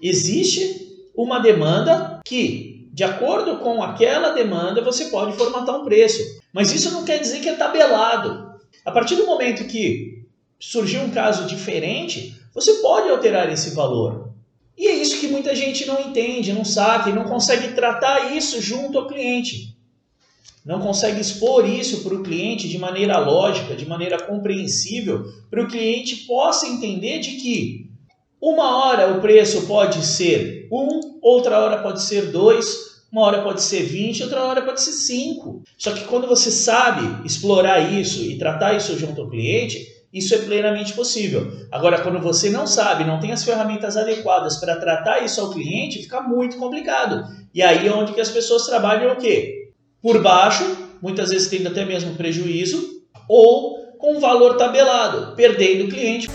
Existe uma demanda que, de acordo com aquela demanda, você pode formatar um preço. Mas isso não quer dizer que é tabelado. A partir do momento que surgiu um caso diferente, você pode alterar esse valor. E é isso que muita gente não entende, não sabe, não consegue tratar isso junto ao cliente. Não consegue expor isso para o cliente de maneira lógica, de maneira compreensível, para o cliente possa entender de que uma hora o preço pode ser um, outra hora pode ser dois, uma hora pode ser 20, outra hora pode ser 5. Só que quando você sabe explorar isso e tratar isso junto ao cliente, isso é plenamente possível. Agora, quando você não sabe, não tem as ferramentas adequadas para tratar isso ao cliente, fica muito complicado. E aí é onde que as pessoas trabalham o quê? Por baixo, muitas vezes tendo até mesmo prejuízo, ou com valor tabelado, perdendo o cliente.